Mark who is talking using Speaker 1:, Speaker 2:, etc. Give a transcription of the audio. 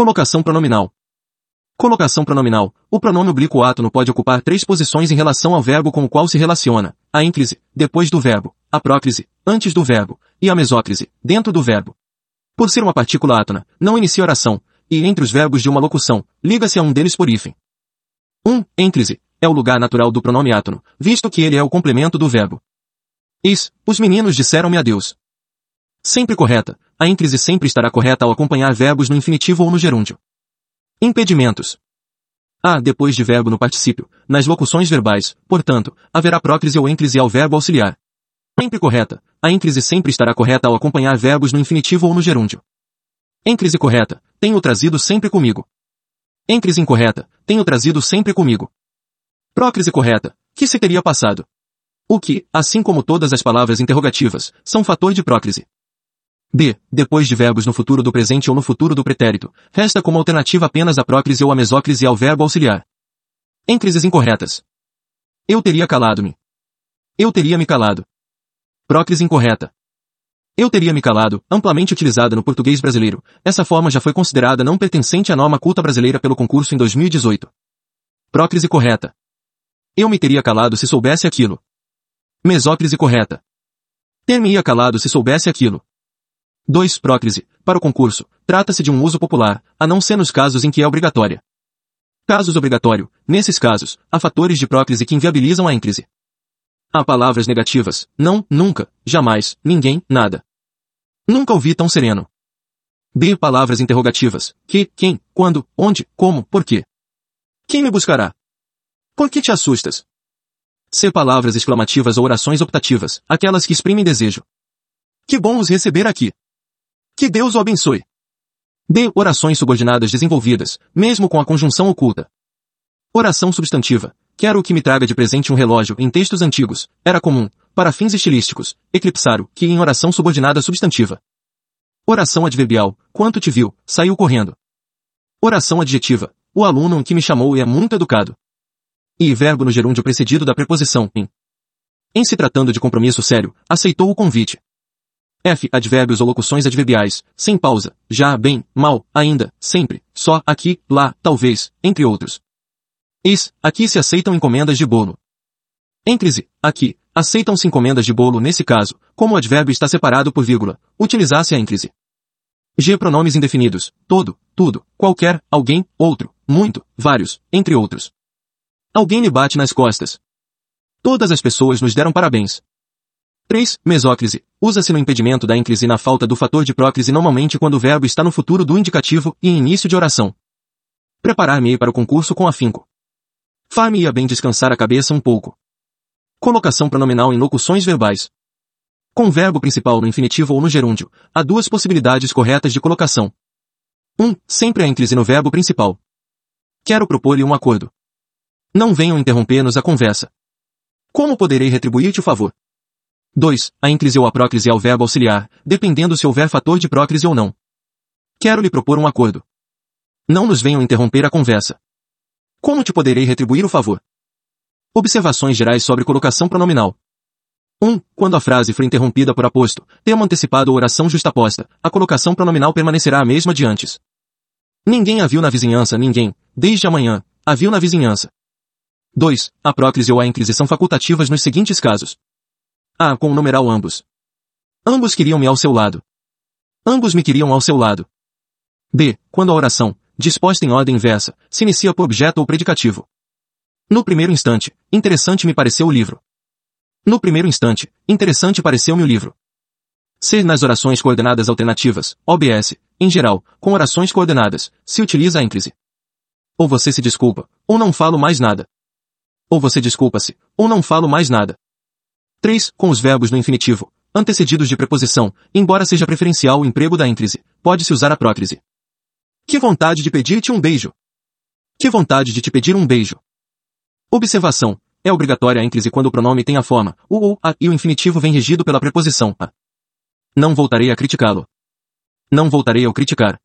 Speaker 1: Colocação pronominal. Colocação pronominal. O pronome oblíquo átono pode ocupar três posições em relação ao verbo com o qual se relaciona. A ênclise, depois do verbo. A próclise, antes do verbo. E a mesóclise, dentro do verbo. Por ser uma partícula átona, não inicia oração, e entre os verbos de uma locução, liga-se a um deles por hífen. 1. Um, ênclise. É o lugar natural do pronome átono, visto que ele é o complemento do verbo. Is. Os meninos disseram-me adeus. Sempre correta. A ênclise sempre estará correta ao acompanhar verbos no infinitivo ou no gerúndio. Impedimentos. Há, depois de verbo no particípio, nas locuções verbais, portanto, haverá próclise ou ênclise ao verbo auxiliar. Sempre correta. A ênclise sempre estará correta ao acompanhar verbos no infinitivo ou no gerúndio. Ênclise correta. Tenho trazido sempre comigo. Ênclise incorreta. Tenho trazido sempre comigo. Próclise correta. Que se teria passado? O que, assim como todas as palavras interrogativas, são fator de próclise. B. Depois de verbos no futuro do presente ou no futuro do pretérito, resta como alternativa apenas a próclise ou a mesóclise ao verbo auxiliar. Ênclises incorretas. Eu teria calado-me. Eu teria me calado. Próclise incorreta. Eu teria me calado, amplamente utilizada no português brasileiro. Essa forma já foi considerada não pertencente à norma culta brasileira pelo concurso em 2018. Próclise correta. Eu me teria calado se soubesse aquilo. Mesóclise correta. Ter-me-ia calado se soubesse aquilo. 2. Próclise. Para o concurso, trata-se de um uso popular, a não ser nos casos em que é obrigatória. Casos obrigatório. Nesses casos, há fatores de próclise que inviabilizam a ênclise. Há palavras negativas. Não, nunca, jamais, ninguém, nada. Nunca ouvi tão sereno. B. Palavras interrogativas. Que, quem, quando, onde, como, por quê. Quem me buscará? Por que te assustas? C. Palavras exclamativas ou orações optativas, aquelas que exprimem desejo. Que bom os receber aqui. Que Deus o abençoe. D. Orações subordinadas desenvolvidas, mesmo com a conjunção oculta. Oração substantiva. Quero que me traga de presente um relógio em textos antigos. Era comum, para fins estilísticos, eclipsar o que em oração subordinada substantiva. Oração adverbial. Quanto te viu, saiu correndo. Oração adjetiva. O aluno que me chamou é muito educado. E verbo no gerúndio precedido da preposição em. Em se tratando de compromisso sério, aceitou o convite. F. Advérbios ou locuções adverbiais, sem pausa, já, bem, mal, ainda, sempre, só, aqui, lá, talvez, entre outros. Is. Aqui se aceitam encomendas de bolo. Ênclise. Aqui. Aceitam-se encomendas de bolo nesse caso, como o advérbio está separado por vírgula, utilizasse a ênclise. G. Pronomes indefinidos. Todo, tudo, qualquer, alguém, outro, muito, vários, entre outros. Alguém me bate nas costas. Todas as pessoas nos deram parabéns. 3. Mesóclise. Usa-se no impedimento da ênclise na falta do fator de próclise normalmente quando o verbo está no futuro do indicativo e início de oração. Preparar-me para o concurso com afinco. Far-me-ia bem descansar a cabeça um pouco. Colocação pronominal em locuções verbais. Com verbo principal no infinitivo ou no gerúndio, há duas possibilidades corretas de colocação. 1. Um, sempre a ênclise no verbo principal. Quero propor-lhe um acordo. Não venham interromper-nos a conversa. Como poderei retribuir-te o favor? 2. A ênclise ou a próclise ao verbo auxiliar, dependendo se houver fator de próclise ou não. Quero lhe propor um acordo. Não nos venham interromper a conversa. Como te poderei retribuir o favor? Observações gerais sobre colocação pronominal. 1. Um, quando a frase for interrompida por aposto, termo antecipado ou oração justaposta, a colocação pronominal permanecerá a mesma de antes. Ninguém a viu na vizinhança, ninguém, desde amanhã, a viu na vizinhança. 2. A próclise ou a ênclise são facultativas nos seguintes casos. A. Com o numeral ambos. Ambos queriam-me ao seu lado. Ambos me queriam ao seu lado. B. Quando a oração, disposta em ordem inversa, se inicia por objeto ou predicativo. No primeiro instante, interessante me pareceu o livro. No primeiro instante, interessante pareceu-me o livro. C. Nas orações coordenadas alternativas, OBS, em geral, com orações coordenadas, se utiliza a ênclise. Ou você se desculpa, ou não falo mais nada. Ou você desculpa-se, ou não falo mais nada. 3. Com os verbos no infinitivo, antecedidos de preposição, embora seja preferencial o emprego da ênclise, pode-se usar a próclise. Que vontade de pedir-te um beijo! Que vontade de te pedir um beijo! Observação. É obrigatória a ênclise quando o pronome tem a forma, o ou, a, e o infinitivo vem regido pela preposição a. Não voltarei a criticá-lo. Não voltarei a criticar.